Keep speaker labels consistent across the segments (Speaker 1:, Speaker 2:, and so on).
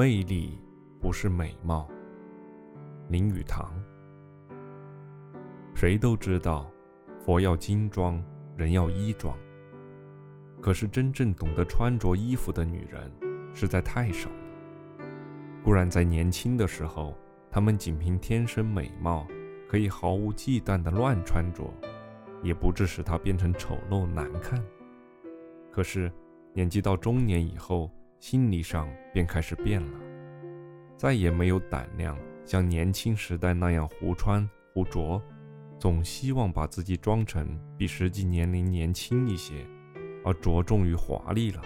Speaker 1: 魅力不是美貌。林语堂。谁都知道，佛要金装，人要衣装。可是真正懂得穿着衣服的女人，实在太少了。固然在年轻的时候，她们仅凭天生美貌，可以毫无忌惮地乱穿着，也不致使她变成丑陋难看。可是年纪到中年以后，心理上便开始变了，再也没有胆量像年轻时代那样胡穿胡着，总希望把自己装成比实际年龄年轻一些，而着重于华丽了。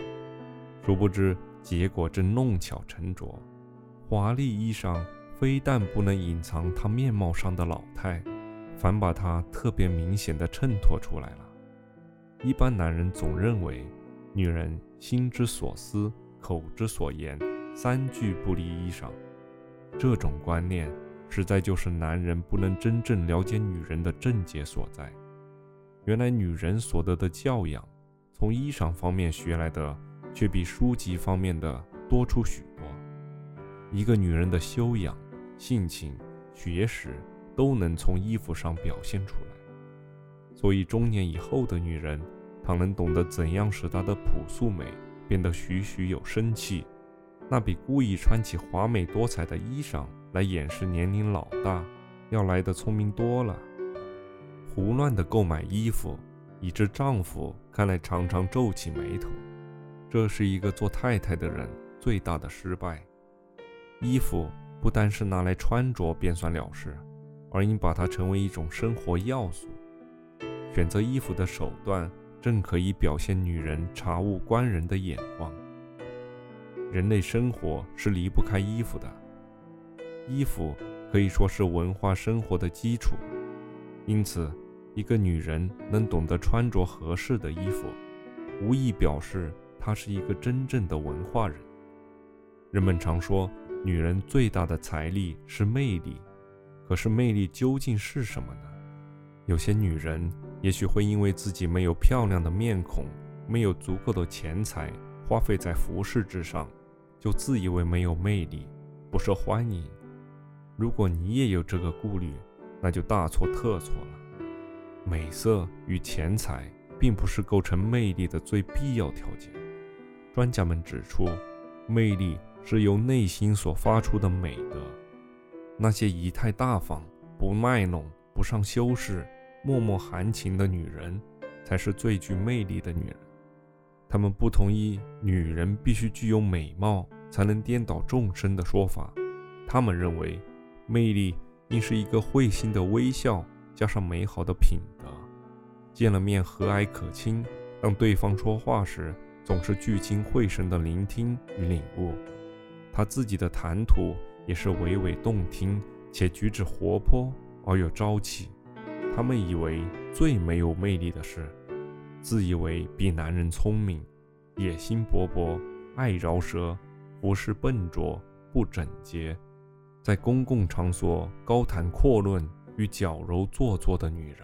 Speaker 1: 殊不知结果正弄巧成拙，华丽衣裳非但不能隐藏她面貌上的老态，反把她特别明显的衬托出来了。一般男人总认为，女人心之所思。口之所言，三句不离衣裳。这种观念，实在就是男人不能真正了解女人的症结所在。原来，女人所得的教养，从衣裳方面学来的，却比书籍方面的多出许多。一个女人的修养、性情、学识，都能从衣服上表现出来。所以，中年以后的女人，倘能懂得怎样使她的朴素美。变得栩栩有生气，那比故意穿起华美多彩的衣裳来掩饰年龄老大，要来的聪明多了。胡乱的购买衣服，以致丈夫看来常常皱起眉头，这是一个做太太的人最大的失败。衣服不单是拿来穿着便算了事，而应把它成为一种生活要素。选择衣服的手段。正可以表现女人察物观人的眼光。人类生活是离不开衣服的，衣服可以说是文化生活的基础。因此，一个女人能懂得穿着合适的衣服，无疑表示她是一个真正的文化人。人们常说，女人最大的财力是魅力，可是魅力究竟是什么呢？有些女人。也许会因为自己没有漂亮的面孔，没有足够的钱财花费在服饰之上，就自以为没有魅力，不受欢迎。如果你也有这个顾虑，那就大错特错了。美色与钱财并不是构成魅力的最必要条件。专家们指出，魅力是由内心所发出的美德。那些仪态大方、不卖弄、不上修饰。默默含情的女人，才是最具魅力的女人。他们不同意女人必须具有美貌才能颠倒众生的说法。他们认为，魅力应是一个会心的微笑，加上美好的品德。见了面和蔼可亲，让对方说话时，总是聚精会神的聆听与领悟。他自己的谈吐也是娓娓动听，且举止活泼而有朝气。他们以为最没有魅力的是，自以为比男人聪明，野心勃勃，爱饶舌，服饰笨拙不整洁，在公共场所高谈阔论与矫揉做作的女人。